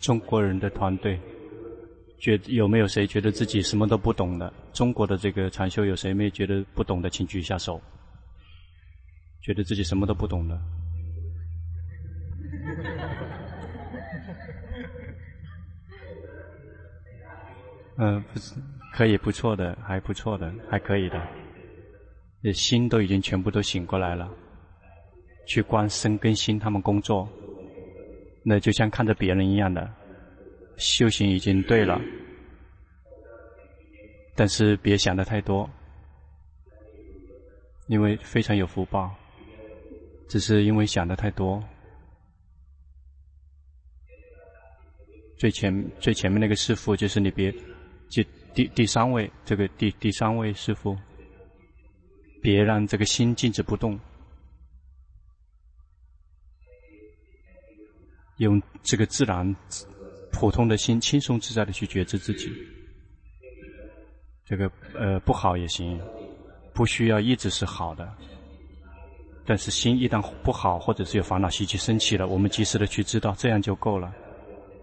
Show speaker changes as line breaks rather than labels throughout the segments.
中国人的团队，觉有没有谁觉得自己什么都不懂的？中国的这个禅修有谁没觉得不懂的？请举一下手。觉得自己什么都不懂的。嗯、不是，可以不错的，还不错的，还可以的。心都已经全部都醒过来了，去观身跟心他们工作，那就像看着别人一样的，修行已经对了。但是别想的太多，因为非常有福报，只是因为想的太多。最前最前面那个师傅就是你别。就第第三位，这个第第三位师傅，别让这个心静止不动，用这个自然、普通的心，轻松自在的去觉知自己。这个呃不好也行，不需要一直是好的，但是心一旦不好，或者是有烦恼习气生起了，我们及时的去知道，这样就够了。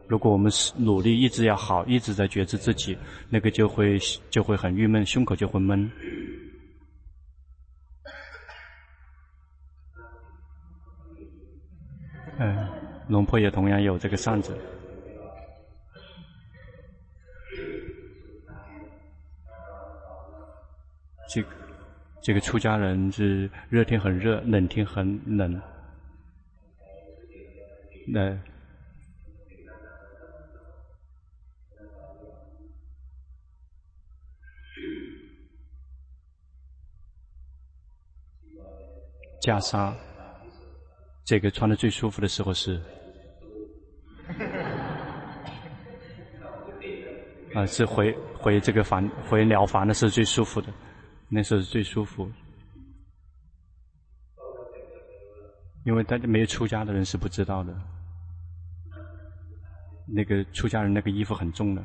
如果我们是努力一直要好，一直在觉知自己，那个就会就会很郁闷，胸口就会闷。嗯，龙婆也同样有这个扇子。这个这个出家人是热天很热，冷天很冷。那。袈裟，这个穿的最舒服的时候是，啊，是回回这个房回寮房的时候最舒服的，那时候是最舒服，因为大家没有出家的人是不知道的，那个出家人那个衣服很重的，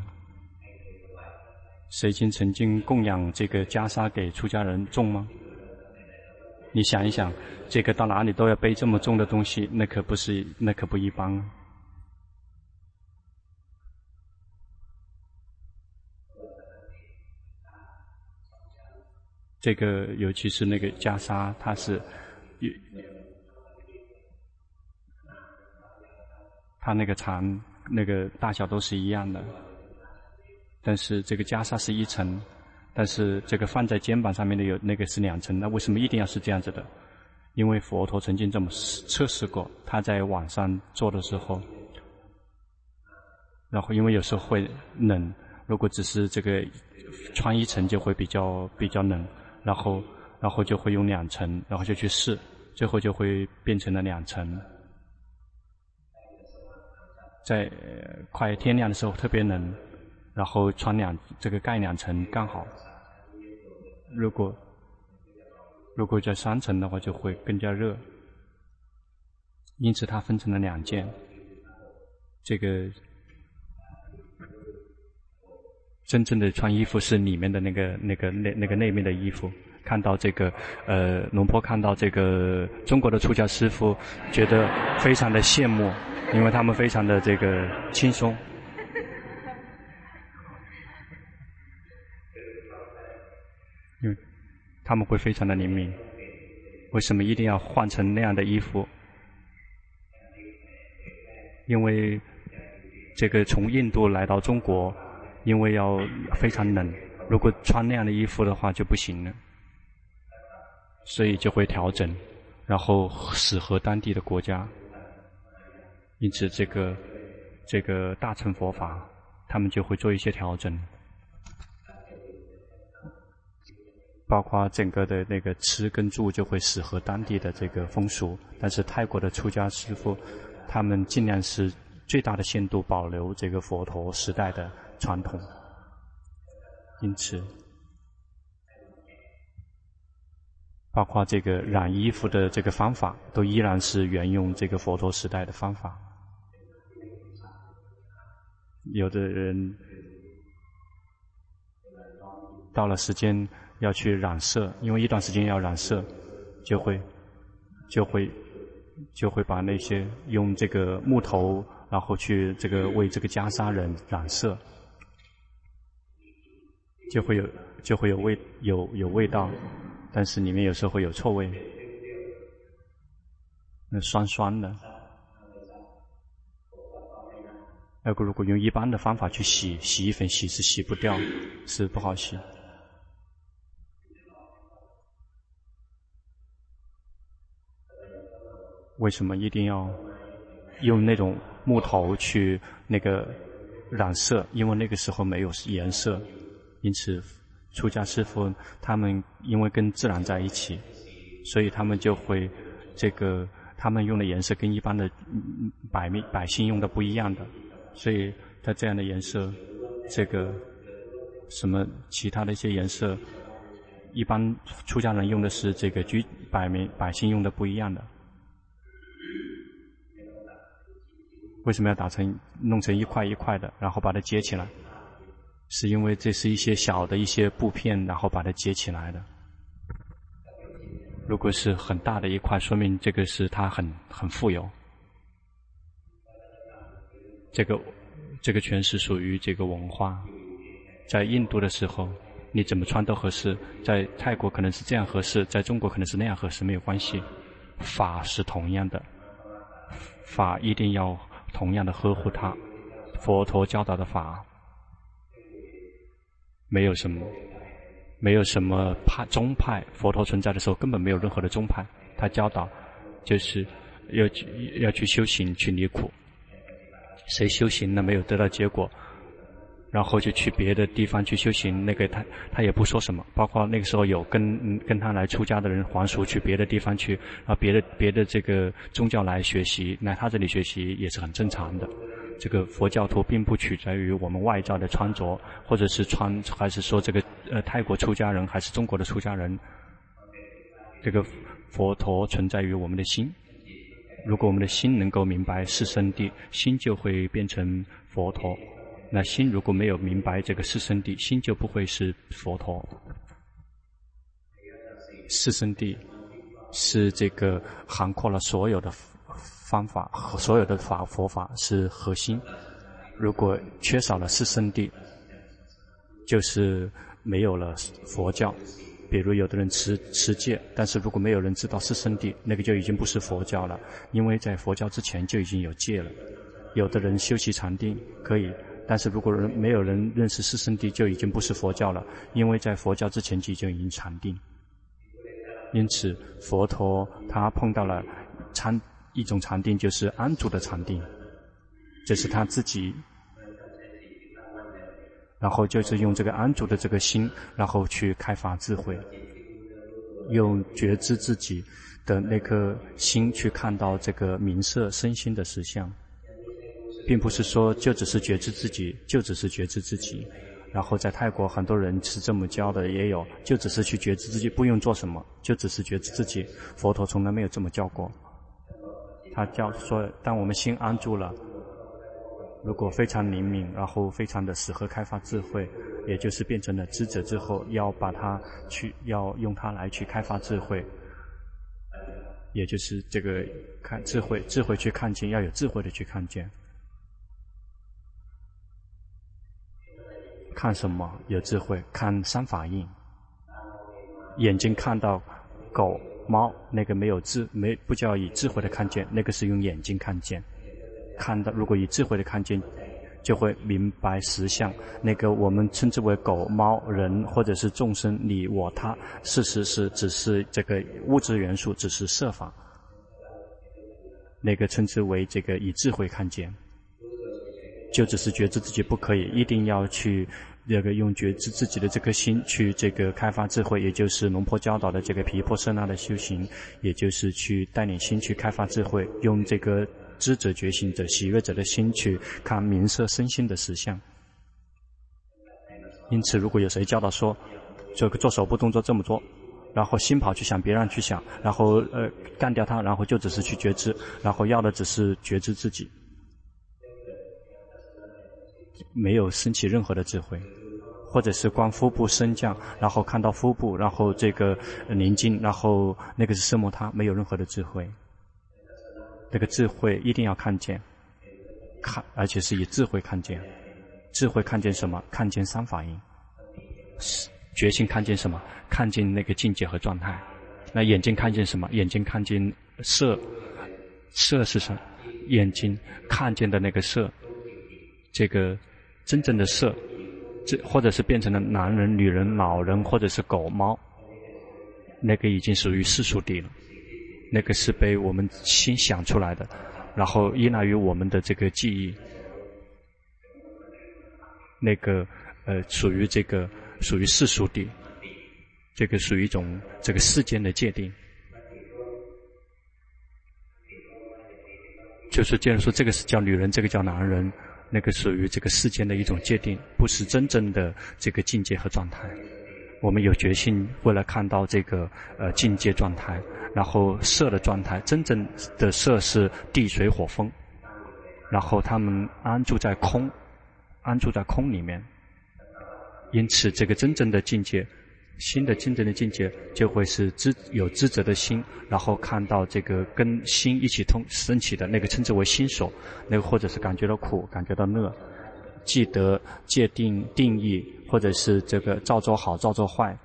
谁经曾经供养这个袈裟给出家人重吗？你想一想，这个到哪里都要背这么重的东西，那可不是，那可不一般。这个尤其是那个袈裟，它是，它那个长、那个大小都是一样的，但是这个袈裟是一层。但是这个放在肩膀上面的有那个是两层，那为什么一定要是这样子的？因为佛陀曾经这么测试过，他在晚上做的时候，然后因为有时候会冷，如果只是这个穿一层就会比较比较冷，然后然后就会用两层，然后就去试，最后就会变成了两层。在快天亮的时候特别冷，然后穿两这个盖两层刚好。如果如果在三层的话，就会更加热。因此，它分成了两件。这个真正的穿衣服是里面的那个、那个、那那个内面的衣服。看到这个，呃，龙婆看到这个中国的出家师父，觉得非常的羡慕，因为他们非常的这个轻松。他们会非常的灵敏，为什么一定要换成那样的衣服？因为这个从印度来到中国，因为要非常冷，如果穿那样的衣服的话就不行了，所以就会调整，然后适合当地的国家。因此，这个这个大乘佛法，他们就会做一些调整。包括整个的那个吃跟住就会适合当地的这个风俗，但是泰国的出家师父，他们尽量是最大的限度保留这个佛陀时代的传统，因此，包括这个染衣服的这个方法，都依然是沿用这个佛陀时代的方法。有的人到了时间。要去染色，因为一段时间要染色，就会，就会，就会把那些用这个木头然后去这个为这个袈裟染染色，就会有就会有味有有味道，但是里面有时候会有臭味，那酸酸的。那个如果用一般的方法去洗，洗衣粉洗是洗不掉，是不好洗。为什么一定要用那种木头去那个染色？因为那个时候没有颜色，因此出家师父他们因为跟自然在一起，所以他们就会这个他们用的颜色跟一般的百民百姓用的不一样的，所以他这样的颜色，这个什么其他的一些颜色，一般出家人用的是这个居百民百姓用的不一样的。为什么要打成弄成一块一块的，然后把它接起来？是因为这是一些小的一些布片，然后把它接起来的。如果是很大的一块，说明这个是它很很富有。这个这个全是属于这个文化。在印度的时候，你怎么穿都合适；在泰国可能是这样合适，在中国可能是那样合适，没有关系。法是同样的，法一定要。同样的呵护他，佛陀教导的法，没有什么，没有什么派宗派。佛陀存在的时候，根本没有任何的宗派。他教导，就是要去要去修行，去离苦。谁修行了没有得到结果，然后就去别的地方去修行，那个他他也不说什么。包括那个时候有跟跟他来出家的人还俗去别的地方去，啊，别的别的这个宗教来学习，来他这里学习也是很正常的。这个佛教徒并不取决于我们外在的穿着，或者是穿，还是说这个呃泰国出家人还是中国的出家人，这个佛陀存在于我们的心。如果我们的心能够明白四圣谛，心就会变成佛陀。那心如果没有明白这个四圣谛，心就不会是佛陀。四圣谛是这个涵括了所有的方法和所有的法佛法是核心。如果缺少了四圣谛，就是没有了佛教。比如有的人持持戒，但是如果没有人知道四圣谛，那个就已经不是佛教了，因为在佛教之前就已经有戒了。有的人修习禅定可以。但是如果人没有人认识四圣谛，就已经不是佛教了，因为在佛教之前就已经禅定。因此，佛陀他碰到了禅一种禅定，就是安住的禅定，这是他自己，然后就是用这个安住的这个心，然后去开发智慧，用觉知自己的那颗心去看到这个名色身心的实相。并不是说就只是觉知自己，就只是觉知自己。然后在泰国很多人是这么教的，也有就只是去觉知自己，不用做什么，就只是觉知自己。佛陀从来没有这么教过。他教说，当我们心安住了，如果非常灵敏，然后非常的适合开发智慧，也就是变成了智者之后，要把它去，要用它来去开发智慧，也就是这个看智慧，智慧去看见，要有智慧的去看见。看什么有智慧？看三法印。眼睛看到狗、猫，那个没有智，没不叫以智慧的看见，那个是用眼睛看见。看到如果以智慧的看见，就会明白实相。那个我们称之为狗、猫、人或者是众生、你、我、他，事实是只是这个物质元素，只是设法。那个称之为这个以智慧看见。就只是觉知自己不可以，一定要去那个用觉知自己的这颗心去这个开发智慧，也就是龙婆教导的这个皮婆舍那的修行，也就是去带领心去开发智慧，用这个知者、觉醒者、喜悦者的心去看名色身心的实相。因此，如果有谁教导说这个做手部动作这么做，然后心跑去想别人去想，然后呃干掉他，然后就只是去觉知，然后要的只是觉知自己。没有升起任何的智慧，或者是观腹部升降，然后看到腹部，然后这个宁静，然后那个是色摩他，没有任何的智慧。这个智慧一定要看见，看，而且是以智慧看见。智慧看见什么？看见三法印。决心看见什么？看见那个境界和状态。那眼睛看见什么？眼睛看见色。色是什么？眼睛看见的那个色，这个真正的色，这或者是变成了男人、女人、老人，或者是狗猫，那个已经属于世俗地了。那个是被我们心想出来的，然后依赖于我们的这个记忆。那个呃，属于这个属于世俗地，这个属于一种这个世间的界定。就是，既然说这个是叫女人，这个叫男人，那个属于这个世间的一种界定，不是真正的这个境界和状态。我们有决心，为了看到这个呃境界状态，然后色的状态，真正的色是地水火风，然后他们安住在空，安住在空里面，因此这个真正的境界。新的真正的境界就会是知有知者的心，然后看到这个跟心一起通升起的那个称之为心所，那个或者是感觉到苦，感觉到乐，记得界定定义，或者是这个造作好造作坏，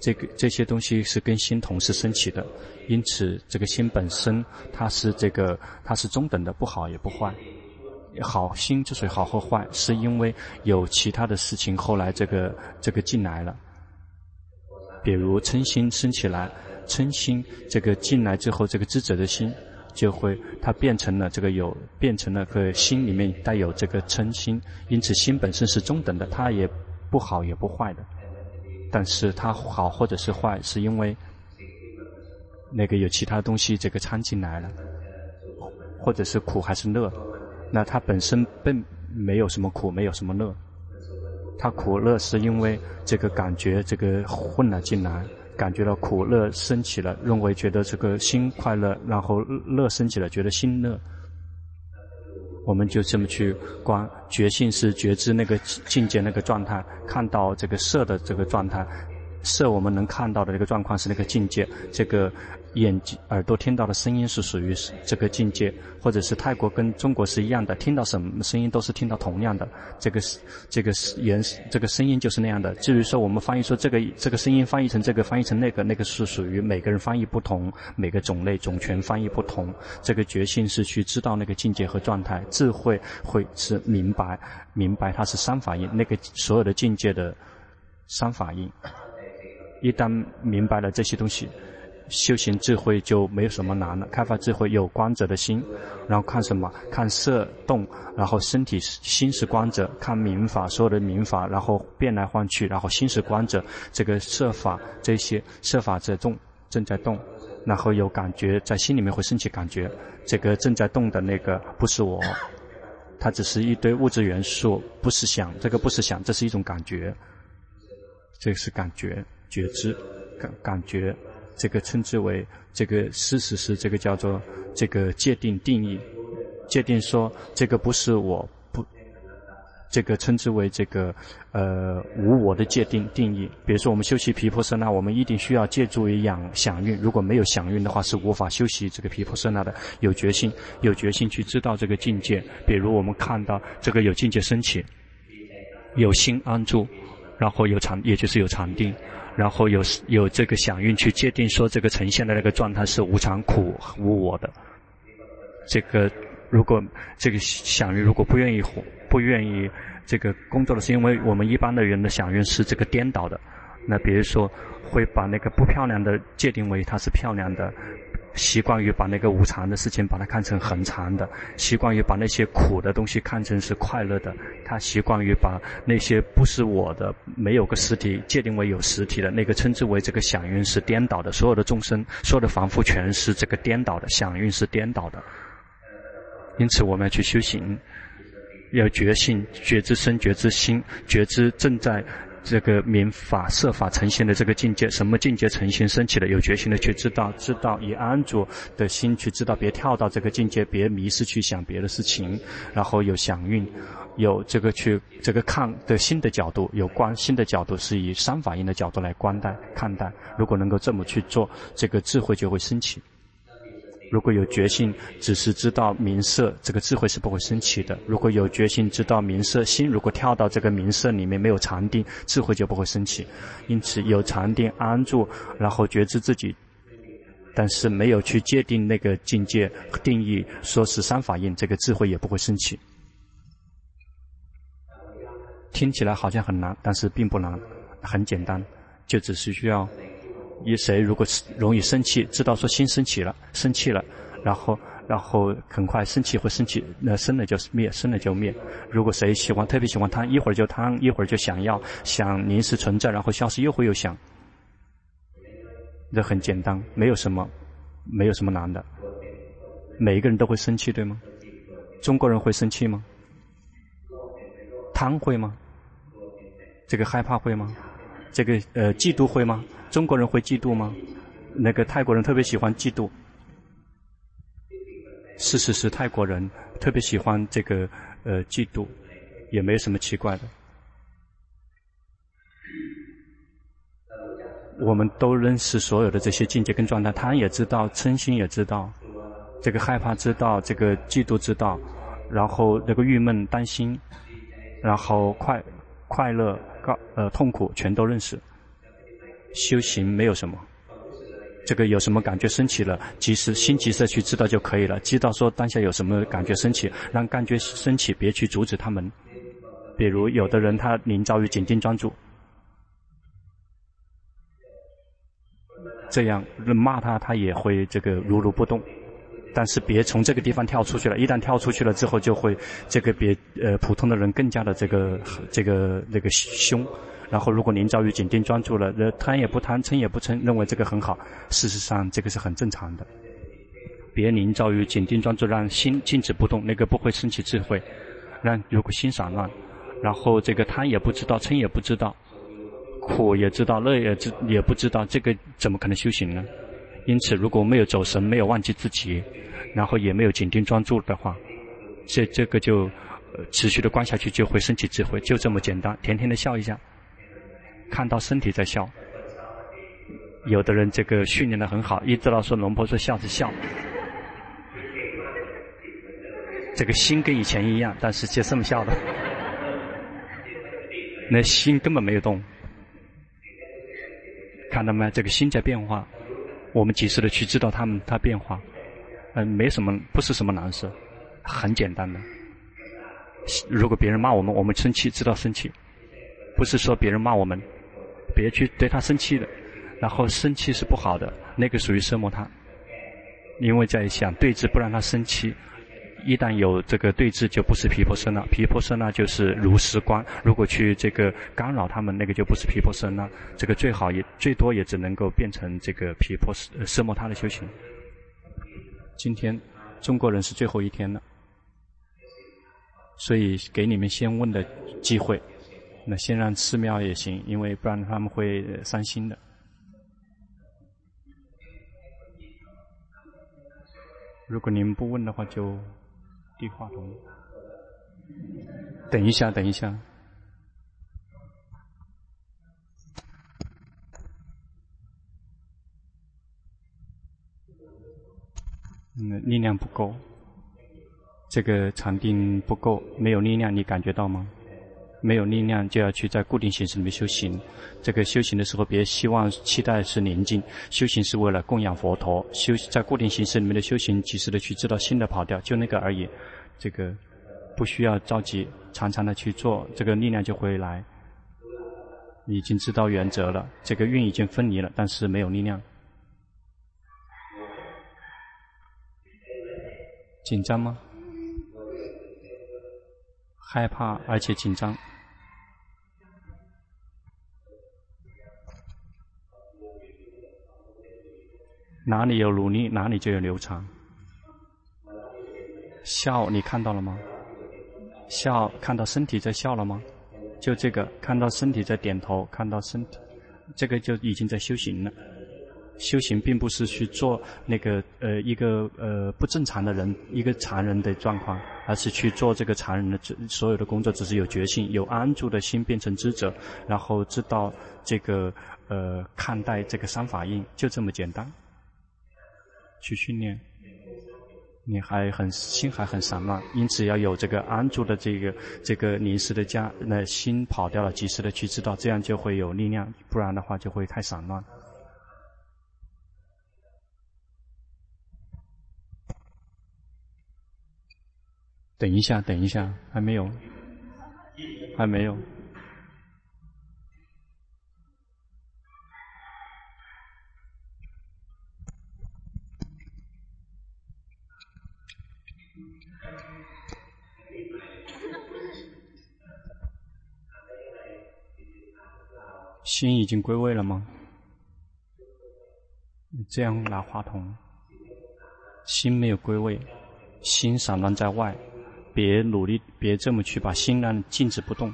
这个这些东西是跟心同时升起的，因此这个心本身它是这个它是中等的，不好也不坏，好心之所以好和坏，是因为有其他的事情后来这个这个进来了。比如嗔心升起来，嗔心这个进来之后，这个智者的心就会它变成了这个有变成了个心里面带有这个嗔心，因此心本身是中等的，它也不好也不坏的，但是它好或者是坏，是因为那个有其他东西这个掺进来了，或者是苦还是乐，那它本身并没有什么苦，没有什么乐。他苦乐是因为这个感觉，这个混了进来，感觉到苦乐升起了，认为觉得这个心快乐，然后乐升起了，觉得心乐。我们就这么去观，觉性是觉知那个境界那个状态，看到这个色的这个状态，色我们能看到的这个状况是那个境界，这个。眼睛、耳朵听到的声音是属于这个境界，或者是泰国跟中国是一样的，听到什么声音都是听到同样的，这个是这个是原这个声音就是那样的。至于说我们翻译说这个这个声音翻译成这个翻译成那个，那个是属于每个人翻译不同，每个种类种群翻译不同。这个觉性是去知道那个境界和状态，智慧会是明白明白它是三法印，那个所有的境界的三法印。一旦明白了这些东西。修行智慧就没有什么难了。开发智慧有观者的心，然后看什么？看色动，然后身体心是观者，看明法，所有的明法，然后变来换去，然后心是观者。这个色法这些色法在动，正在动，然后有感觉在心里面会升起感觉。这个正在动的那个不是我，它只是一堆物质元素，不是想，这个不是想，这是一种感觉。这是感觉觉知感感觉。这个称之为这个事实是这个叫做这个界定定义，界定说这个不是我不，这个称之为这个呃无我的界定定义。比如说我们修习毗婆舍那，我们一定需要借助于养响蕴，如果没有响蕴的话，是无法修习这个毗婆舍那的。有决心，有决心去知道这个境界。比如我们看到这个有境界升起，有心安住，然后有禅，也就是有禅定。然后有有这个响应去界定说这个呈现的那个状态是无常苦无我的，这个如果这个响应如果不愿意不愿意这个工作的是因为我们一般的人的响应是这个颠倒的，那比如说会把那个不漂亮的界定为它是漂亮的。习惯于把那个无常的事情把它看成很常的，习惯于把那些苦的东西看成是快乐的，他习惯于把那些不是我的、没有个实体界定为有实体的那个称之为这个响蕴是颠倒的，所有的众生、所有的凡夫全是这个颠倒的，响蕴是颠倒的。因此，我们要去修行，要觉性、觉知身、觉知心、觉知正在。这个明法设法呈现的这个境界，什么境界呈现升起的？有决心的去知道，知道以安住的心去知道，别跳到这个境界，别迷失去想别的事情。然后有响应，有这个去这个看的新的角度，有观新的角度，是以三法印的角度来观待看待。如果能够这么去做，这个智慧就会升起。如果有决心，只是知道名色，这个智慧是不会升起的。如果有决心知道名色，心如果跳到这个名色里面没有禅定，智慧就不会升起。因此有禅定安住，然后觉知自己，但是没有去界定那个境界定义，说是三法印，这个智慧也不会升起。听起来好像很难，但是并不难，很简单，就只是需要。一谁如果容易生气，知道说心生气了，生气了，然后然后很快生气会生气，那生了就灭，生了就灭。如果谁喜欢特别喜欢贪，一会儿就贪，一会儿就想要，想临时存在，然后消失又会又想。这很简单，没有什么，没有什么难的。每一个人都会生气，对吗？中国人会生气吗？贪会吗？这个害怕会吗？这个呃嫉妒会吗？中国人会嫉妒吗？那个泰国人特别喜欢嫉妒。事实是泰国人特别喜欢这个呃嫉妒，也没什么奇怪的。我们都认识所有的这些境界跟状态，他也知道，嗔心也知道，这个害怕知道，这个嫉妒知道，然后那个郁闷担心，然后快快乐高呃痛苦全都认识。修行没有什么，这个有什么感觉升起了，及时心即时去知道就可以了。知道说当下有什么感觉升起，让感觉升起，别去阻止他们。比如有的人他临遭遇紧盯专注，这样骂他，他也会这个如如不动。但是别从这个地方跳出去了，一旦跳出去了之后，就会这个别呃普通的人更加的这个这个那个凶。然后，如果您遭遇紧盯专注了，那贪也不贪，嗔也不嗔，认为这个很好。事实上，这个是很正常的。别您遭遇紧盯专注，让心静止不动，那个不会升起智慧。让如果心散乱，然后这个贪也不知道，嗔也不知道，苦也知道，乐也知也不知道，这个怎么可能修行呢？因此，如果没有走神，没有忘记自己，然后也没有紧盯专注的话，这这个就、呃、持续的观下去，就会升起智慧，就这么简单。甜甜的笑一下。看到身体在笑，有的人这个训练的很好，一知道说龙婆说笑是笑，这个心跟以前一样，但是就这么笑的，那心根本没有动，看到没？这个心在变化，我们及时的去知道他们他变化，嗯，没什么，不是什么难事，很简单的。如果别人骂我们，我们生气，知道生气，不是说别人骂我们。别去对他生气的，然后生气是不好的，那个属于奢摩他，因为在想对治，不让他生气。一旦有这个对治，就不是毗婆舍那，毗婆舍那就是如实观。如果去这个干扰他们，那个就不是毗婆舍那。这个最好也最多也只能够变成这个毗婆舍奢摩他的修行。今天中国人是最后一天了，所以给你们先问的机会。那先让寺庙也行，因为不然他们会伤心的。如果你们不问的话，就递话筒。等一下，等一下。嗯，力量不够，这个禅定不够，没有力量，你感觉到吗？没有力量，就要去在固定形式里面修行。这个修行的时候，别希望期待是宁静。修行是为了供养佛陀。修在固定形式里面的修行，及时的去知道心的跑掉，就那个而已。这个不需要着急，常常的去做，这个力量就会来。已经知道原则了，这个运已经分离了，但是没有力量。紧张吗？害怕而且紧张。哪里有努力，哪里就有流畅。笑，你看到了吗？笑，看到身体在笑了吗？就这个，看到身体在点头，看到身体，这个就已经在修行了。修行并不是去做那个呃一个呃不正常的人，一个常人的状况，而是去做这个常人的所有的工作，只是有决心，有安住的心变成知者，然后知道这个呃看待这个三法印，就这么简单。去训练，你还很心还很散乱，因此要有这个安住的这个这个临时的家，那心跑掉了，及时的去知道，这样就会有力量，不然的话就会太散乱。等一下，等一下，还没有，还没有。心已经归位了吗？这样拿话筒，心没有归位，心散乱在外。别努力，别这么去把心让静止不动。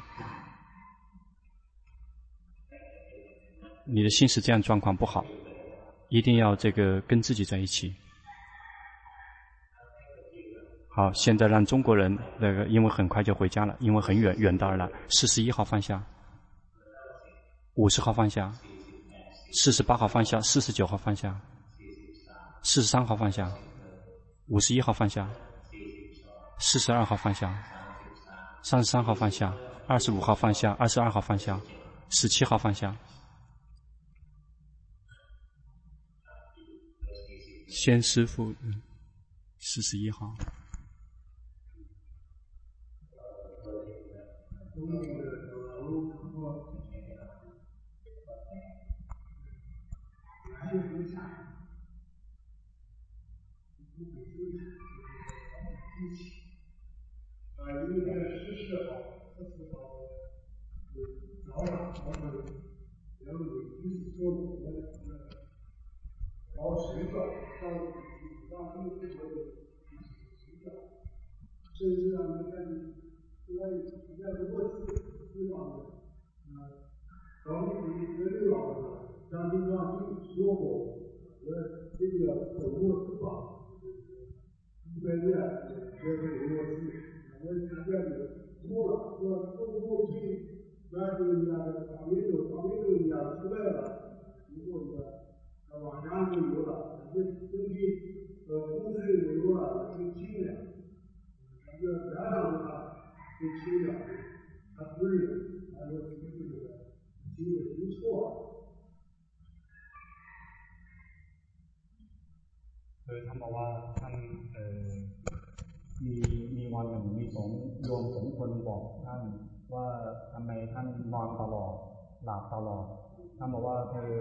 你的心是这样状况不好，一定要这个跟自己在一起。好，现在让中国人那个，因为很快就回家了，因为很远，远道而来。四十一号放下，五十号放下，四十八号放下，四十九号放下，四十三号放下，五十一号放下。四十二号放下，三十三号放下，二十五号放下，二十二号放下，十七号放下。先师父，四十一号。啊，因为在十四号、十四号早上，我们两位居士说的，然后睡觉，到晚上的时候睡觉，所以这样你看，现在现在如果是希望啊，当你睡睡觉了，像平常你说过，我这个走路是吧？一百年，就是如果是。我强调你错了，说走过去，那就人家长眉头，长眉
头านนอนตลอดหลับตลอดท่านบอกว่าคือ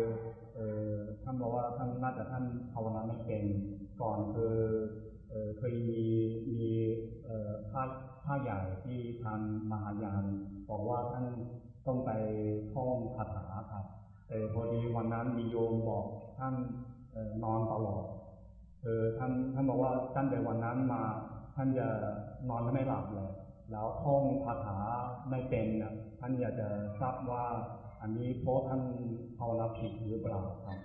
เออท่านบอกว่าท่านน่าจะท่านภาวนาไม่เก่งก่อนคือเออเคยมีมีเอ่อพระพระใหญ่ที่ทำมหายานบอกว่าท่านต้องไปท่องคาถาครับแต่พอดีวันนั้นมีโยมบอกท่านออนอนตลอดเออท่านท่านบอกว่าตั้งแต่วันนั้นมา ท่านจะนอนไม่หลับเลย แล้วท่องคาถาไม่เป็นนะท่านอยากจะทราบว่าอันนี้เพราะท่านภาวนาผิดหรือเปล่าครับ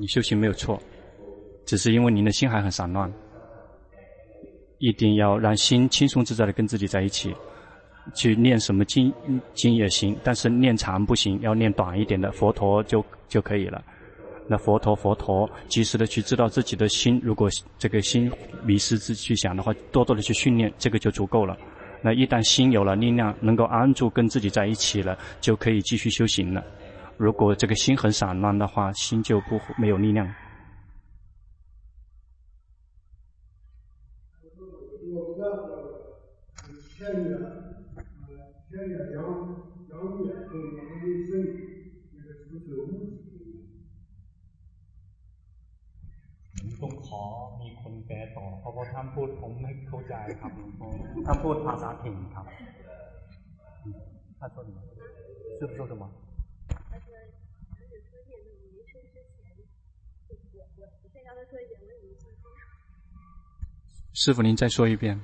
你修行没有错，只是因为您的心还很散乱，一定要让心轻松自在的跟自己在一起，去念什么经经也行，但是念长不行，要念短一点的佛陀就就可以了。 那佛陀，佛陀及时的去知道自己的心，如果这个心迷失自己去想的话，多多的去训练，这个就足够了。那一旦心有了力量，能够安住跟自己在一起了，就可以继续修行了。如果这个心很散乱的话，心就不没有力量。
ขอมีคนแปลต่อเพราะว่าท่านพูดผมไม่เข้าใจครับท่านพูดภาษาถิ่นครับ他说什么？师父说什么？他说，就是说念那种没生之前，我我我再刚才说一遍，我有信心。
师父，您再说一遍。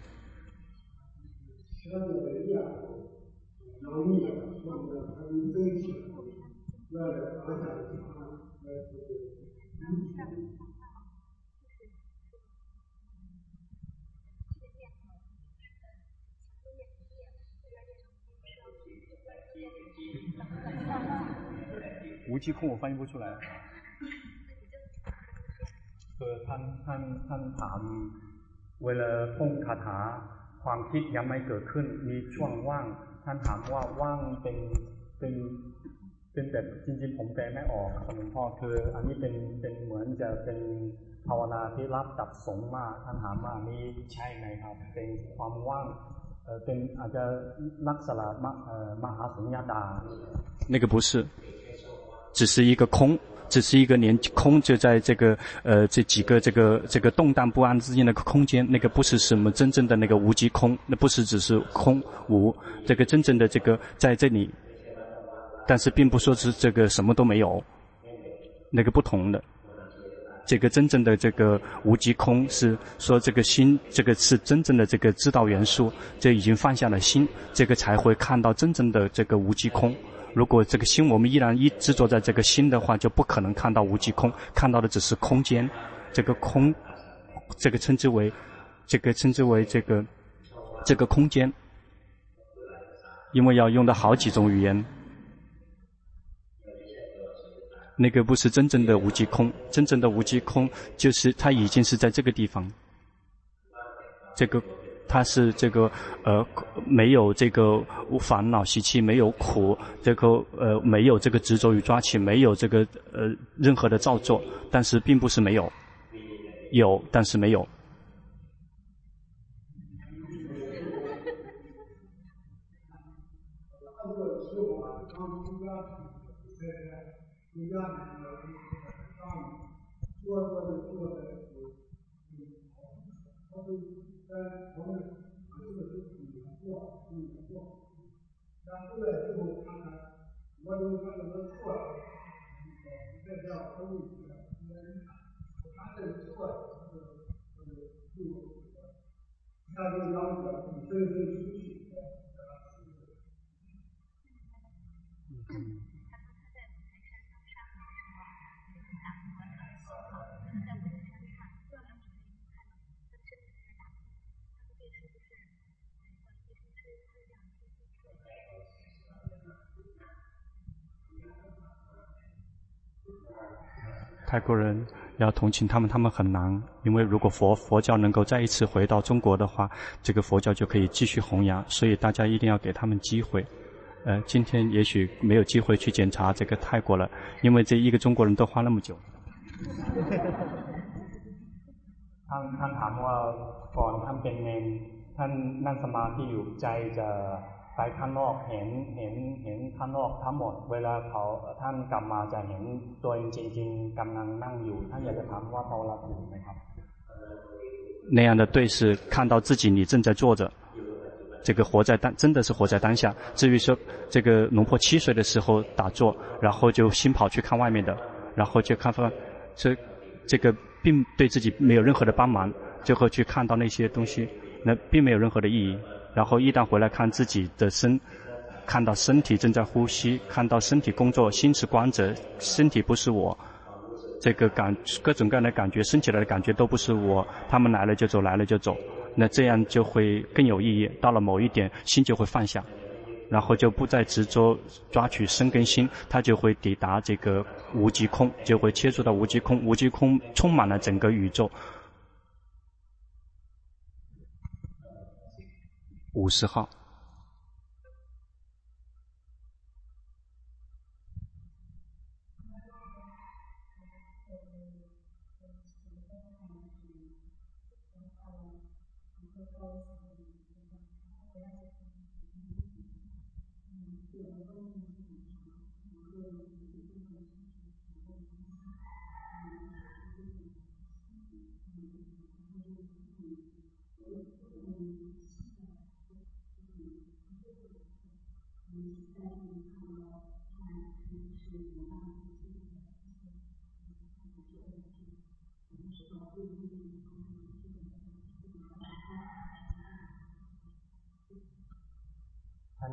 无极空，我翻译不出来。
คือท่านท่านท่านถามเวลาท่องคาถาความคิดยังไม่เกิดขึ้นมีช่วงว่างท่านถามว่าว่างเป็นเป็นเป็นแบบจริงๆผมแปลไม่ออกครับหลวงพ่อคืออันนี้เป็นเป็นเหมือนจะเป็นภาวนาที่รับจากสงฆ์มาท่านถามว่านี่ใช่ไหมครับ เป็นความว่างเออเป็นอาจจะลักษณะมเอ่อมหาสุญญาตา
那个不是， 只是一个空，只是一个连空就在这个呃这几个这个这个动荡不安之间的空间，那个不是什么真正的那个无极空，那不是只是空无，这个真正的这个在这里，但是并不说是这个什么都没有，那个不同的，这个真正的这个无极空是说这个心，这个是真正的这个知道元素，这已经放下了心，这个才会看到真正的这个无极空。如果这个心我们依然一执着在这个心的话，就不可能看到无极空，看到的只是空间。这个空，这个称之为，这个称之为这个，这个空间。因为要用到好几种语言，那个不是真正的无极空，真正的无极空就是它已经是在这个地方，这个。他是这个呃没有这个烦恼习气，没有苦，这个呃没有这个执着与抓取，没有这个呃任何的造作，但是并不是没有，有但是没有。他后来之后看看，我有看到个错，在叫公益的，我看这个错是是有，那就要求你真正泰国人要同情他们，他们很难，因为如果佛佛教能够再一次回到中国的话，这个佛教就可以继续弘扬，所以大家一定要给他们机会。呃，今天也许没有机会去检查这个泰国了，因为这一个中国人都花那么久。
ท่านท่านถามว่าก่อนท่านเป็นเนรท่านนั่งสมาธิอยู่ใจจะ ไปข้างนอกเห็นเห็นเห็นข้างนอกทั้งหมดเวลาเขาท่านกลับมาจะเห็นตัวเองจริงๆกำลังนั่งอยู่ท่านอยากจะถามว่าภาวนาถูกไหมครับ
那样的对是看到自己你正在坐着，这个活在当真的是活在当下。至于说这个龙婆七岁的时候打坐，然后就心跑去看外面的，然后就看发这这个并对自己没有任何的帮忙，就会去看到那些东西，那并没有任何的意义。 然后一旦回来看自己的身，看到身体正在呼吸，看到身体工作，心是观者，身体不是我，这个感各种各样的感觉，升起来的感觉都不是我，他们来了就走，来了就走，那这样就会更有意义。到了某一点，心就会放下，然后就不再执着抓取身跟心，他就会抵达这个无极空，就会切入到无极空，无极空充满了整个宇宙。五十
号。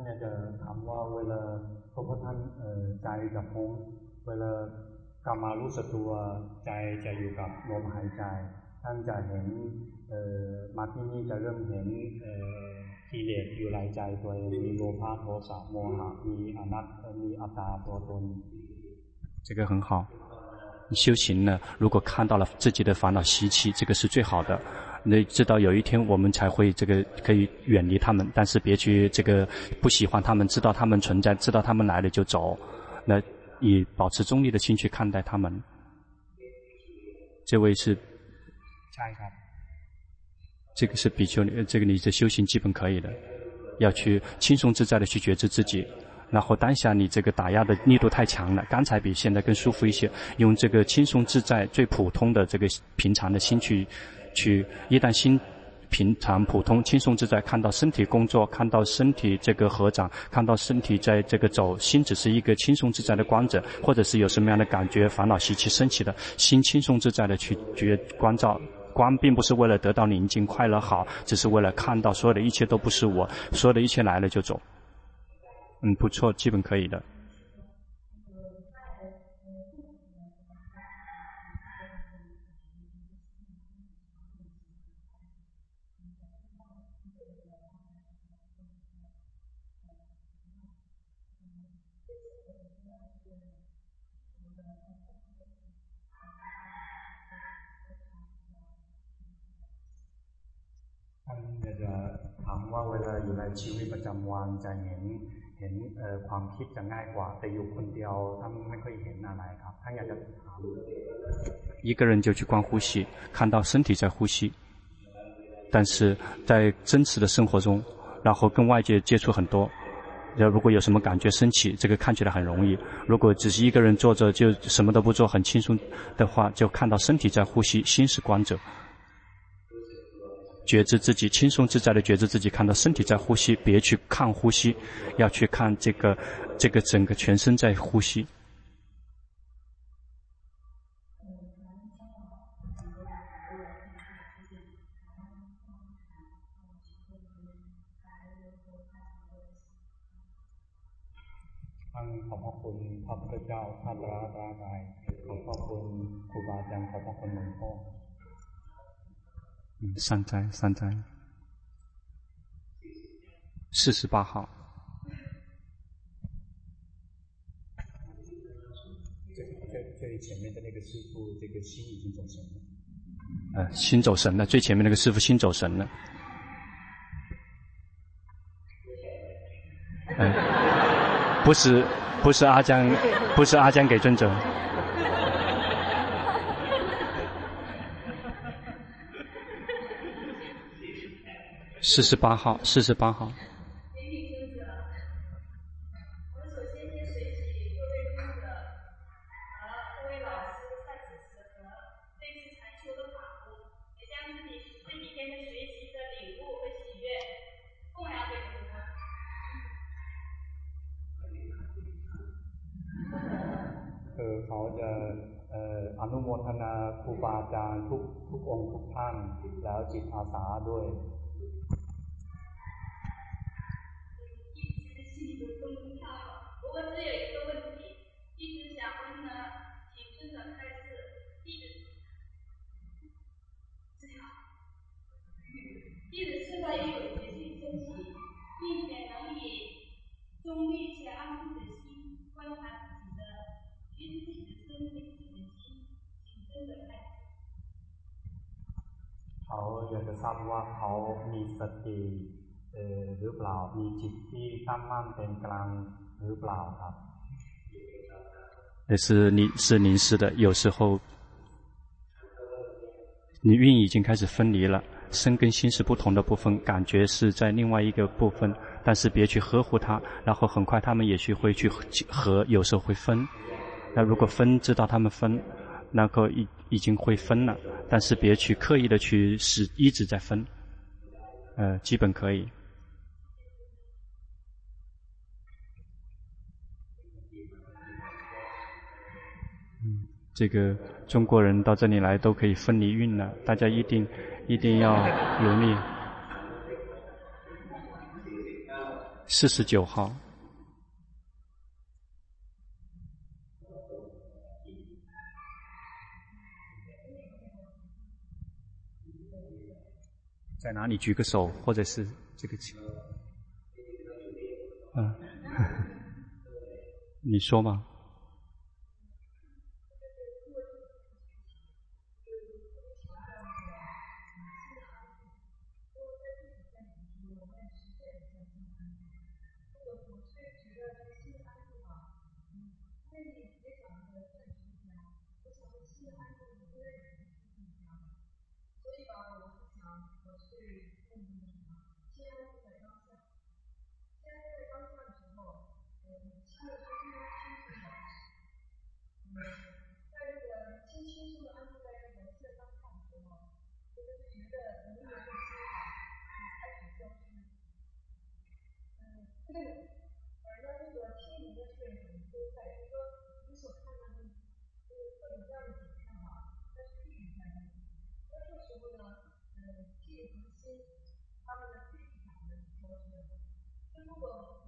านอยากจะถามว่าเวลาพระพุทธท่านใจกับพุงเวลากลับมารู้สึกตัวใจจะอยู่กับลมหายใจ ท่านจะเห็นมาที่นี่จะเริ่มเห็นกิเลสอยู่ในใจตัวเองมีโลภะโทสะโมหะมีอนัตมีอัตตาตัวตน
这个很好。 修行呢，如果看到了自己的烦恼习气，这个是最好的。 那知道有一天我们才会这个可以远离他们，但是别去这个不喜欢他们，知道他们存在，知道他们来了就走。那以保持中立的心去看待他们。这位是，这个是比丘尼，这个你的修行基本可以的，要去轻松自在的去觉知自己。然后当下你这个打压的力度太强了，刚才比现在更舒服一些。用这个轻松自在、最普通的这个平常的心去，去一旦心平常、普通、轻松自在，看到身体工作，看到身体这个合掌，看到身体在这个走，心只是一个轻松自在的观者，或者是有什么样的感觉、烦恼习气升起的，心轻松自在的去觉观照。观并不是为了得到宁静、快乐、好，只是为了看到所有的一切都不是我，所有的一切来了就走。嗯，不错，基本可以的。
个谈话为了有了机会不讲完在您。เห็นความคิดจะง่ายกว่าแต่อยู่คนเดียวท่านไม่ค่อยเห็นอะไรครับท่านอยากจะถาม
一个人就去观呼吸，看到身体在呼吸，但是在真实的生活中，然后跟外界接触很多，如果有什么感觉升起，这个看起来很容易；如果只是一个人坐着就什么都不做，很轻松的话，就看到身体在呼吸，心是观者。 觉知自己轻松自在的觉知自己，看到身体在呼吸，别去看呼吸，要去看这个这个整个全身在呼吸。善哉善哉，四十八号。
最最最前面的那个师傅，这个心已经走神了。
呃，心走神了。最前面那个师傅心走神了。嗯、呃，不是不是阿江，不是阿江给尊者。四十八号，四十八号。
呃，เขาจะเอ่ออนุโมทนาครูบาอาจารย์ทุกทุกองค์ทุกท่านแล้วจิตอาสาด้วย เขาอยากจะทราบว่าเขามีสติเอ่อหรือเปล่ามีจิตที่ตั้งมั่นเป็นกลางหรือเปล่าครับ
也是你是凝视的，有时候你蕴已经开始分离了， 身跟心是不同的部分，感觉是在另外一个部分，但是别去呵护它，然后很快他们也许会去合，有时候会分。那如果分，知道他们分，那个已已经会分了，但是别去刻意的去使一直在分，呃，基本可以。这个中国人到这里来都可以分离运了，大家一定一定要努力。四十九号。在哪里举个手，或者是这个请，嗯，你说嘛。
对，呃，那这个心灵的选择，就是说你所看到的，就是各种各样的景象吧，但是必须得，那这时候呢，呃，去和心，他们的内心才能调和起。如果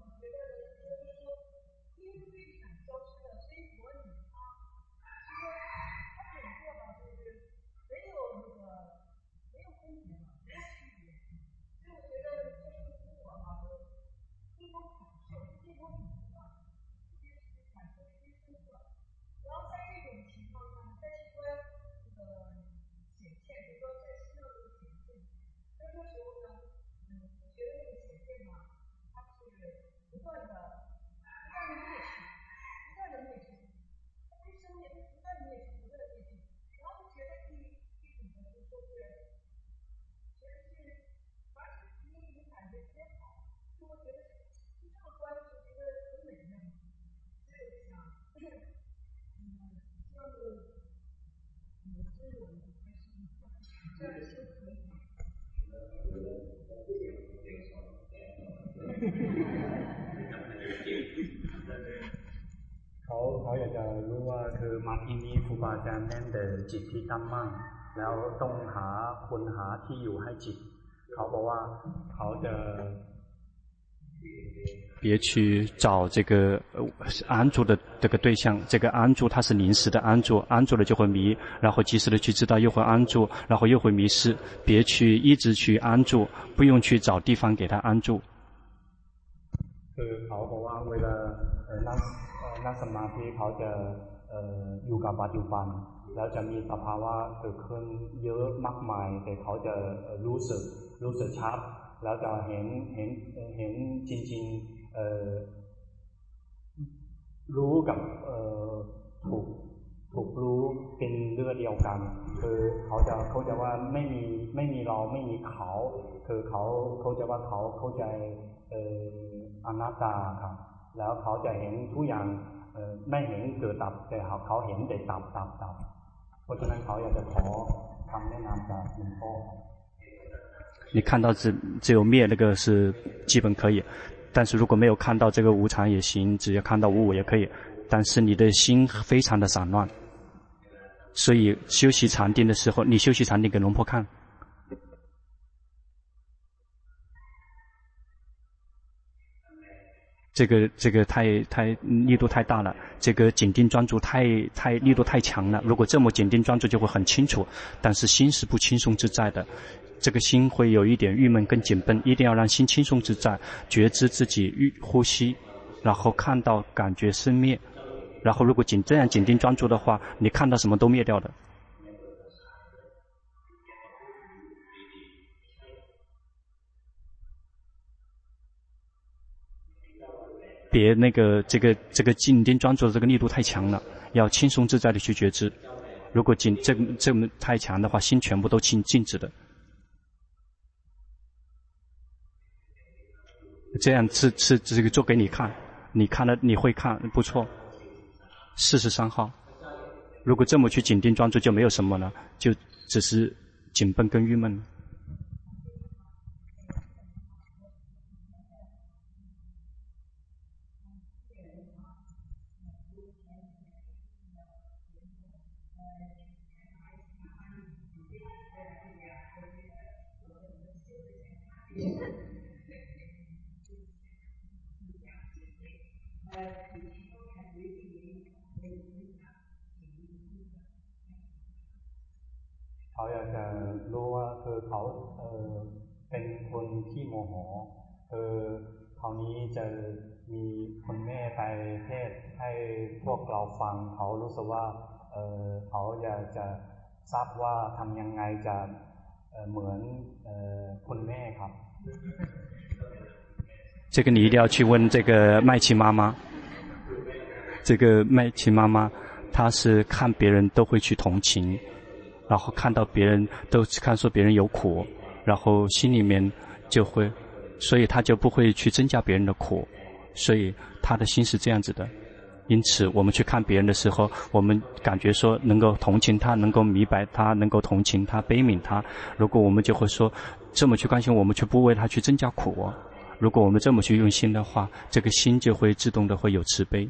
เขาอยากจะรู้ว่าคือมาที่นี่ครูบาอาจารย์แน่นแต่จิตที่ตั้งมั่นแล้วต้องหาคนหาที่อยู่ให้จิต เขาบอกว่าเขาจะ
别去找这个安住的这个对象，这个安住它是临时的安住，安住了就会迷，然后及时的去知道又会安住，然后又会迷失。别去一直去安住，不用去找地方给他安住。
คือเขาบอกว่าเวลานั่งนั่งสมาธิเขาจะอยู่กับปัจจุบัน แล้วจะมีสภาวะเกิดขึ้นเยอะมากมาย แต่เขาจะรู้สึกรู้สึกชัด แล้วจะเห็นเห็นเห็นจริงๆรู้กับถูกถูกรู้เป็นเรื่องเดียวกัน คือเขาจะเขาจะว่าไม่มีไม่มีเราไม่มีเขา คือเขาเขาจะว่าเขาเข้าใจอ นัตตาครับแล้วเขาจะเห็นทุกอย่างไม่เห็นเกิดดับแต่เขาเห็นแต่ดับดับดับเพราะฉะนั้นเขาอยากจะขอคำแนะนำจากหลวงพ่อ
你看到只只有灭那个是基本可以，但是如果没有看到这个无常也行，只要看到无我也可以，但是你的心非常的散乱，所以修习禅定的时候，你修习禅定给龙婆看， 这个这个太太力度太大了，这个紧盯专注太太力度太强了，如果这么紧盯专注就会很清楚，但是心是不轻松自在的。这个心会有一点郁闷跟紧绷，一定要让心轻松自在，觉知自己呼吸，然后看到感觉生灭，然后如果紧这样紧盯专注的话，你看到什么都灭掉的。别那个这个这个紧盯专注的这个力度太强了，要轻松自在的去觉知。如果紧这这么太强的话，心全部都静静止的。这样是是这个做给你看，你看了你会看不错。四十三号，如果这么去紧盯专注，就没有什么了，就只是紧绷跟郁闷。
เขาอยากจะรู้ว่าคือเขาเออเป็นคนที่โมโหคือคราวนี้จะมีคนแม่ไปเทศให้พวกเราฟังเขารู้สึกว่าเออเขาอยากจะทราบว่าทำยังไงจะเเหมือนเออคนแม่ครับ
这个你一定要去问这个麦琪妈妈。这个麦琪妈妈，她是看别人都会去同情， 然后看到别人都看说别人有苦，然后心里面就会，所以他就不会去增加别人的苦，所以他的心是这样子的。因此，我们去看别人的时候，我们感觉说能够同情他，能够明白他，能够同情他，悲悯他。如果我们就会说这么去关心，我们却不为他去增加苦。如果我们这么去用心的话，这个心就会自动的会有慈悲。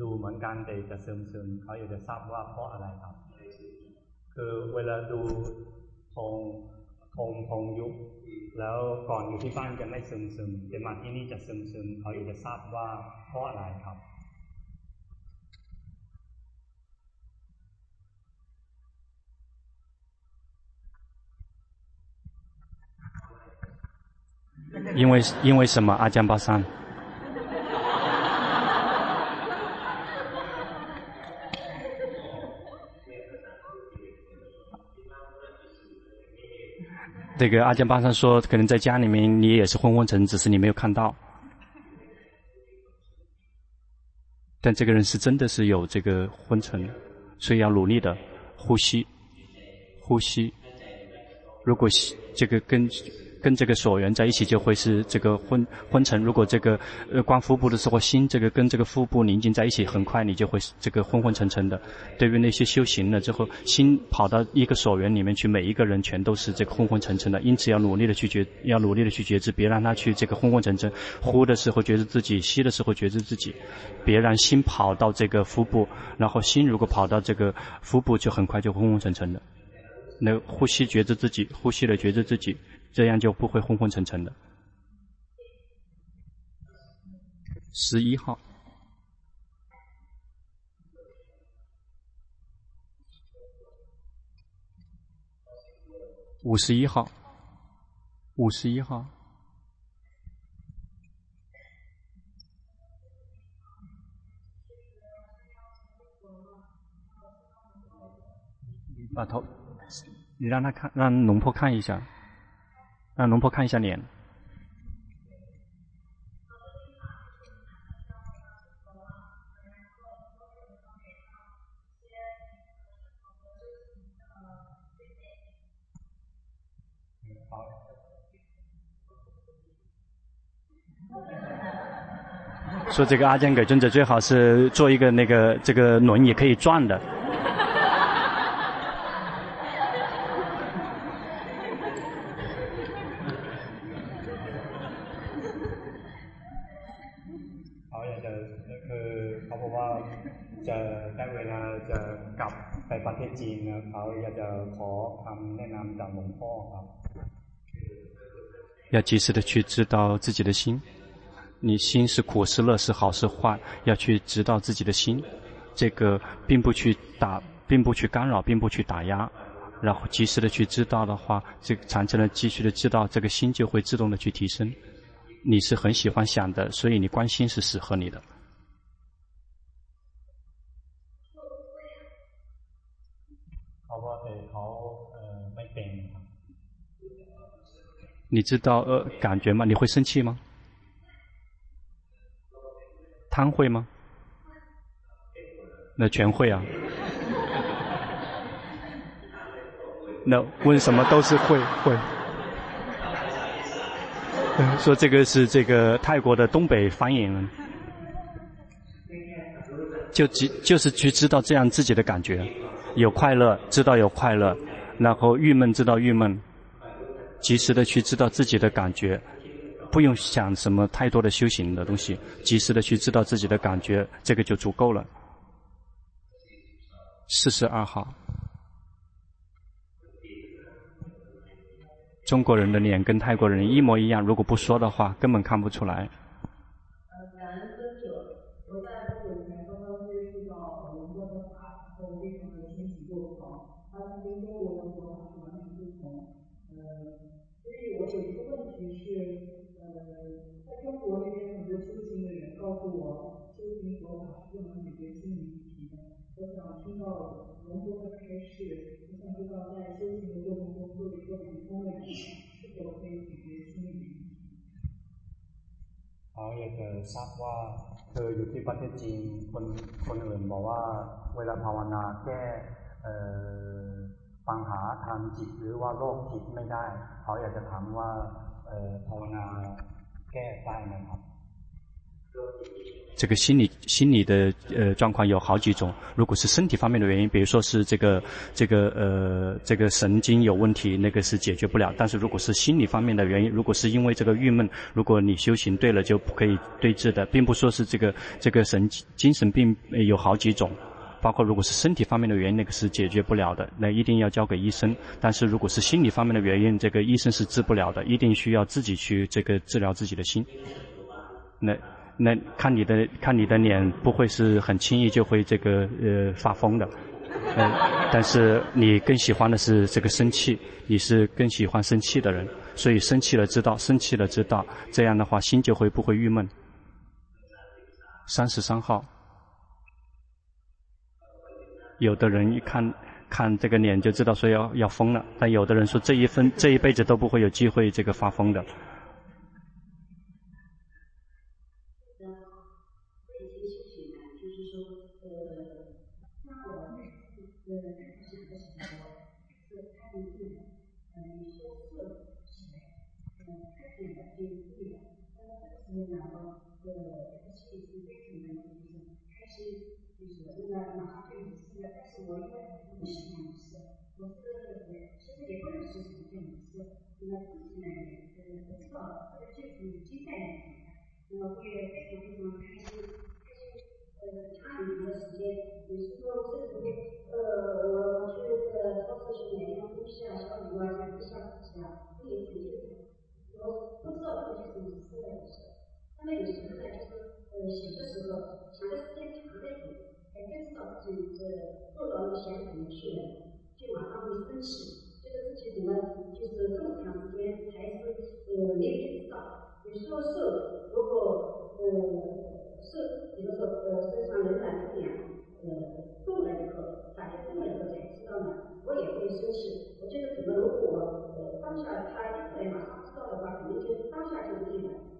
ดูเหมือนกันแต่จะซึมซึมเขาอยากจะทราบว่าเพราะอะไรครับ คือเวลาดูทองทองทองยุบแล้วก่อนอยู่ที่บ้านจะไม่ซึมซึมแต่มาที่นี่จะซึมซึมเขาอยากจะทราบว่าเพราะอะไรครับ
因为因为什么？阿江巴桑， 这个阿江巴桑说，可能在家里面你也是昏昏沉，只是你没有看到。但这个人是真的是有这个昏沉，所以要努力的呼吸，呼吸。如果这个跟。跟这个所缘在一起，就会是这个昏昏沉。如果这个呃观腹部的时候，心这个跟这个腹部宁静在一起，很快你就会这个昏昏沉沉的。对于那些修行了之后，心跑到一个所缘里面去，每一个人全都是这个昏昏沉沉的。因此要努力的去觉，要努力的去觉知，别让他去这个昏昏沉沉。呼的时候觉知自己，吸的时候觉知自己，别让心跑到这个腹部，然后心如果跑到这个腹部，就很快就昏昏沉沉的。那呼吸觉知自己，呼吸了觉知自己。这样就不会昏昏沉沉的。十一号，五十一号，五十一号，你把头，你让他看，让农婆看一下。让龙婆看一下脸。说这个阿江给尊者最好是做一个那个这个轮椅可以转的。要及时的去知道自己的心，你心是苦是乐是好是坏，要去知道自己的心，这个并不去打，并不去干扰，并不去打压，然后及时的去知道的话，这个产生了继续的知道，这个心就会自动的去提升。你是很喜欢想的，所以你关心是适合你的。你知道呃感觉吗？你会生气吗？贪会吗？那全会啊。那问什么都是会会。说这个是这个泰国的东北方言。就只就是去知道这样自己的感觉，有快乐知道有快乐，然后郁闷知道郁闷。及时的去知道自己的感觉，不用想什么太多的修行的东西，及时的去知道自己的感觉，这个就足够了。四十二号，
中国人的脸跟泰国人一模一样，如果不说的话，根本看不出来。
เขาอยากจะทราบว่าเธออยู่ที่ประเทศจีนคนคนอื่นบอกว่าเวลาภาวนาแก้ปัญหาทางจิตหรือว่าโรคจิตไม่ได้ เขาอยากจะถามว่าภาวนาแก้ได้ไหมครับ
这个心理心理的呃状况有好几种，如果是身体方面的原因，比如说是这个这个呃这个神经有问题，那个是解决不了。但是如果是心理方面的原因，如果是因为这个郁闷，如果你修行对了，就不可以对治的，并不说是这个这个神精神病有好几种，包括如果是身体方面的原因，那个是解决不了的，那一定要交给医生。但是如果是心理方面的原因，这个医生是治不了的，一定需要自己去这个治疗自己的心。那。那看你的看你的脸不会是很轻易就会这个呃发疯的，嗯，但是你更喜欢的是这个生气，你是更喜欢生气的人，所以生气了知道，生气了知道，这样的话心就会不会郁闷。三十三号，有的人一看看这个脸就知道说要要疯了，但有的人说这一分这一辈子都不会有机会这个发疯的。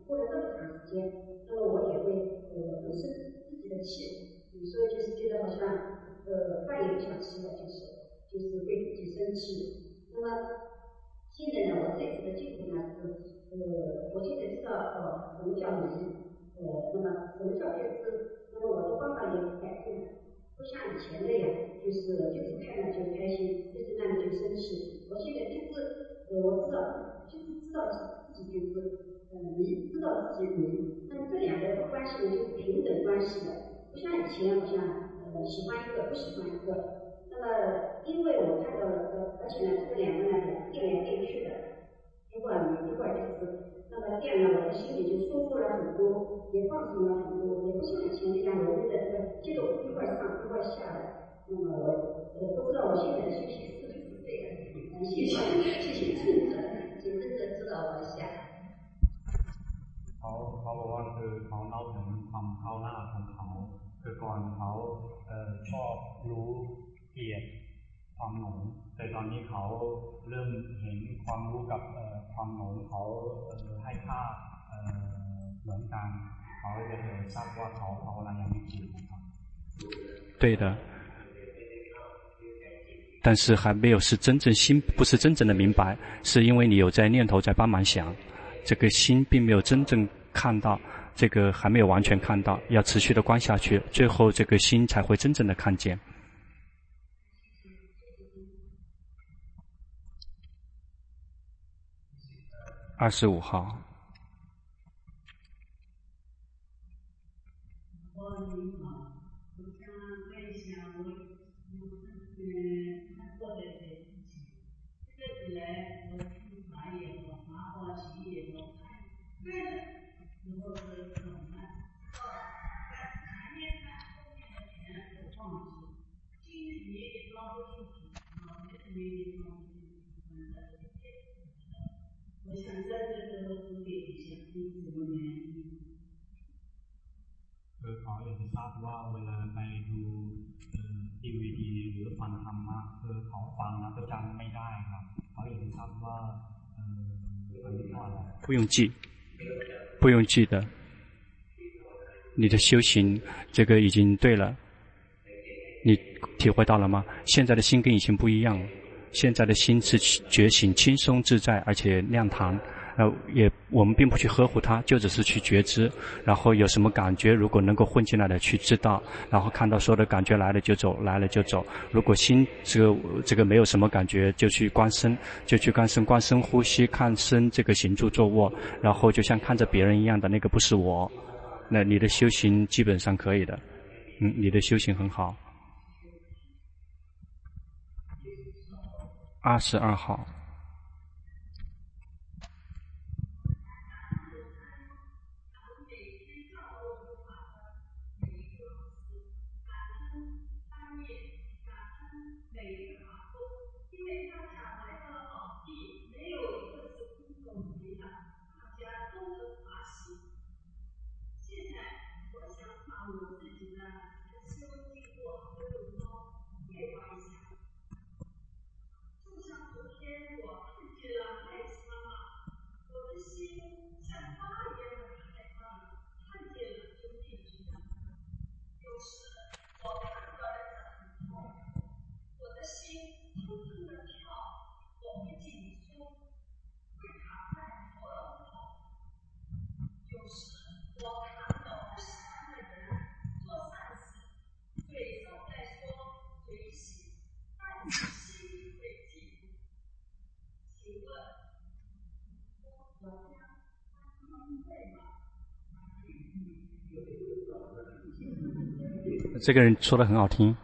过了这么长时间那么我也会呃很生自己的气有时候就是觉得好像呃饭也不想吃了就是就是对自己生气那么现在呢我这次的进步呢是呃我现在知道哦什么叫迷呃那么什么叫觉知那么我的方法也改变了不像以前那样就是就是看到就开心就是那里就生气我现在就是我知道就是知道自己觉知你知道自己那么这两个关系呢就是平等关系的，不像以前好像呃喜欢一个不喜欢一个。那么因为我看到了这，而且呢这两个呢变来变去的，一会儿一会儿就是，那么变了我的心里就舒服了很多，也放松了很多，也不像以前那样我觉在这接奏一会儿上一会儿下的。那么我不知道我现在的休息是不是对的，谢谢谢谢，谢谢，真的真的知道我下。
对的。
但是还没有是真正心不是真正的明白，是因为你有在念头在帮忙想，这个心并没有真正看到，这个还没有完全看到，要持续的观下去，最后这个心才会真正的看见。二十五号。
不用记，不用记得，你的修行这个已经对了，你体会到了吗？现在的心跟以前不一样，现在的心是觉醒、轻松自在，而且亮堂。呃，也我们并不去呵护它，就只是去觉知，然后有什么感觉，如果能够混进来的去知道，然后看到所有的感觉来了就走，来了就走。如果心这个这个没有什么感觉，就去观身，就去观身，观身呼吸，看身这个行住坐卧，然后就像看着别人一样的那个不是我，那你的修行基本上可以的，嗯，你的修行很好。二十二号。这个人说的很好听。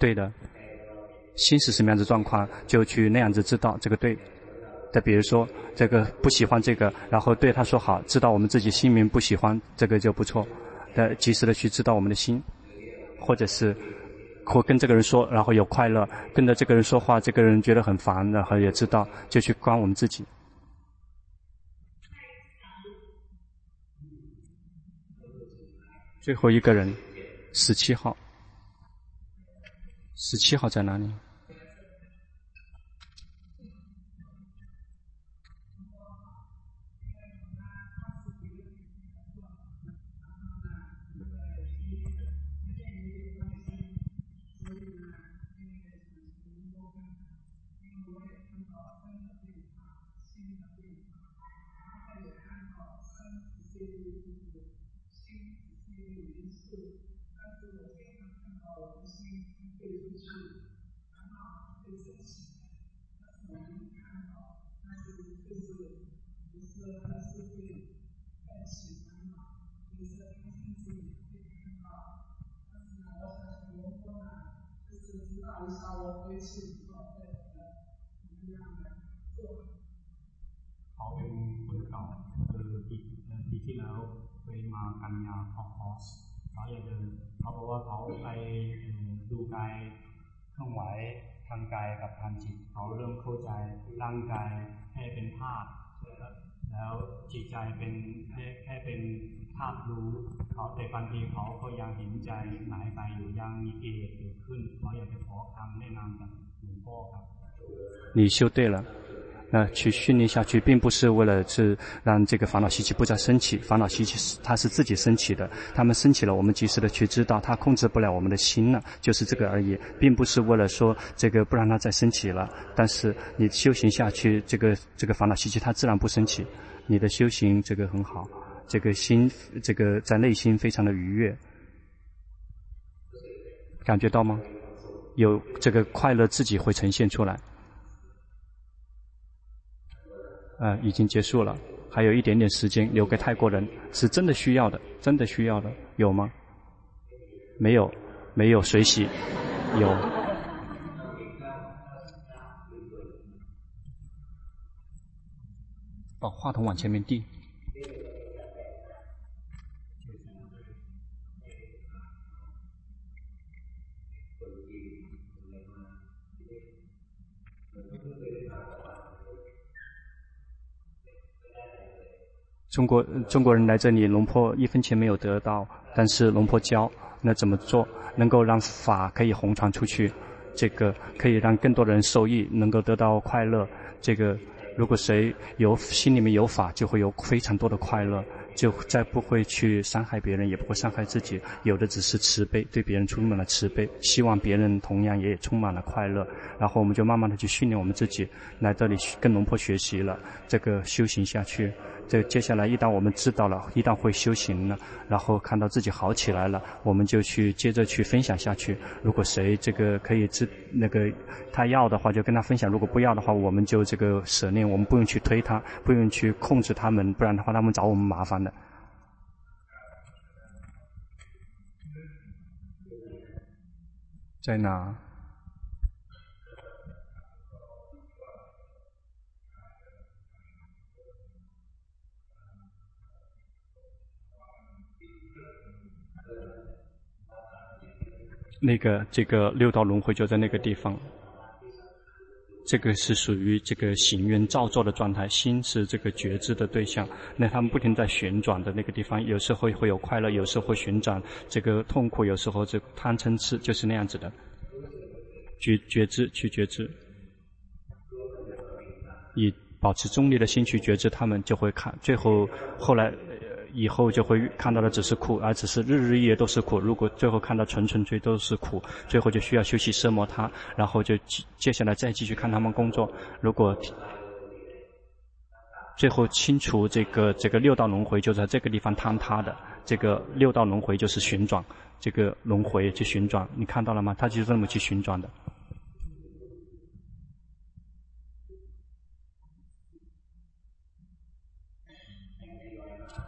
对的。心是什么样子状况，就去那样子知道这个对。再比如说，这个不喜欢这个，然后对他说好，知道我们自己心里面不喜欢这个就不错。的，及时的去知道我们的心，或者是或跟这个人说，然后有快乐；跟着这个人说话，这个人觉得很烦，然后也知道，就去观我们自己。最后一个人，十七号。十七号在哪里？
เ
ขาเป็นคนเก่าคือปีปีที่แล้วเคยมากันยาของคอสเขาอยากเดินเขาบอกว่าเขาไปดูกายเครื่องไหวทางกายกับทางจิต เขาเริ่มเข้าใจร่างกายให้เป็นภาพแล้วจิตใจเป็นแค่แค่เป็น 你修对了。那去训练下去，并不是为了是让这个烦恼习气不再升起，烦恼习气是它是自己升起的，他们升起了，我们及时的去知道，它控制不了我们的心了，就是这个而已，并不是为了说这个不让它再升起了。但是你修行下去，这个这个烦恼习气它自然不升起，你的修行这个很好，这个心这个在内心非常的愉悦，感觉到吗？有这个快乐自己会呈现出来。呃，已经结束了，还有一点点时间留给泰国人，是真的需要的，真的需要的。有吗？没有，没有水洗，有。把话筒往前面递。中国中国人来这里，龙婆一分钱没有得到，但是龙婆教那怎么做，能够让法可以红传出去，这个可以让更多的人受益，能够得到快乐。这个如果谁有心里面有法，就会有非常多的快乐。就再不会去伤害别人，也不会伤害自己，有的只是慈悲，对别人充满了慈悲，希望别人同样也充满了快乐。然后我们就慢慢的去训练我们自己，来这里跟龙婆学习了，这个修行下去。这接下来一旦我们知道了，一旦会修行了，然后看到自己好起来了，我们就去接着去分享下去。如果谁这个可以知那个他要的话，就跟他分享；如果不要的话，我们就这个舍念，我们不用去推他，不用去控制他们，不然的话他们找我们麻烦。在哪？那个，这个六道轮回就在那个地方。这个是属于这个行愿造作的状态，心是这个觉知的对象。那他们不停在旋转的那个地方，有时候会会有快乐，有时候会旋转这个痛苦，有时候这贪嗔痴就是那样子的。觉觉知去觉知，以保持中立的心去觉知，他们就会看。最后后来。以后就会看到的只是苦，而只是日日夜夜都是苦。如果最后看到纯纯粹都是苦，最后就需要休息奢摩他，然后就接下来再继续看他们工作。如果最后清除这个这个六道轮回，就在这个地方坍塌的。这个六道轮回就是旋转，这个轮回去旋转，你看到了吗？它就是这么去旋转的。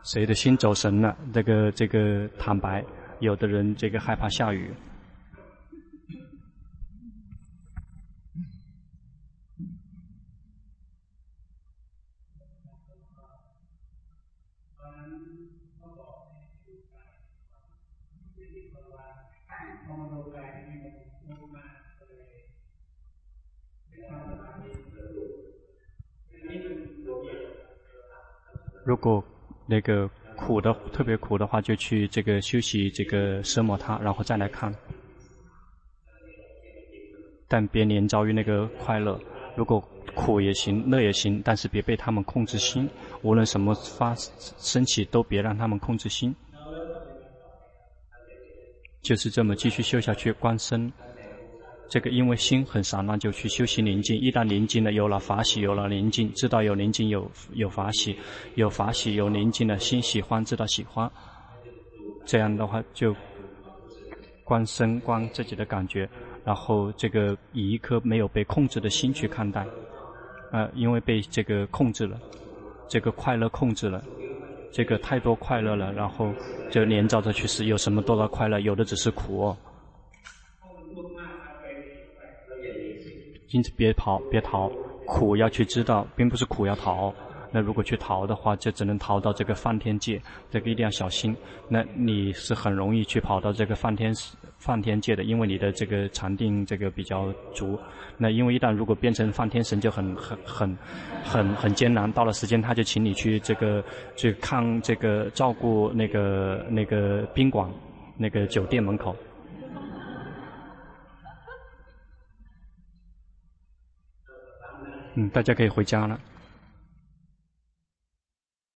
谁的心走神了？这个这个坦白，有的人这个害怕下雨。如果。那个苦的特别苦的话，就去这个休息这个奢摩他，然后再来看。但别连遭遇那个快乐，如果苦也行，乐也行，但是别被他们控制心。无论什么发生起，都别让他们控制心。就是这么继续修下去，观身。这个因为心很散乱，就去修习宁静。一旦宁静了，有了法喜，有了宁静，知道有宁静，有有法喜，有法喜，有宁静的，心喜欢，知道喜欢。这样的话，就观身，观自己的感觉，然后这个以一颗没有被控制的心去看待。呃，因为被这个控制了，这个快乐控制了，这个太多快乐了，然后就连照着去死，有什么多大快乐？有的只是苦哦。因此，别跑，别逃，苦要去知道，并不是苦要逃。那如果去逃的话，就只能逃到这个梵天界，这个一定要小心。那你是很容易去跑到这个梵天梵天界的，因为你的这个禅定这个比较足。那因为一旦如果变成梵天神，就很很很很很艰难。到了时间，他就请你去这个去看这个照顾那个那个宾馆那个酒店门口。嗯，大家可以回家了。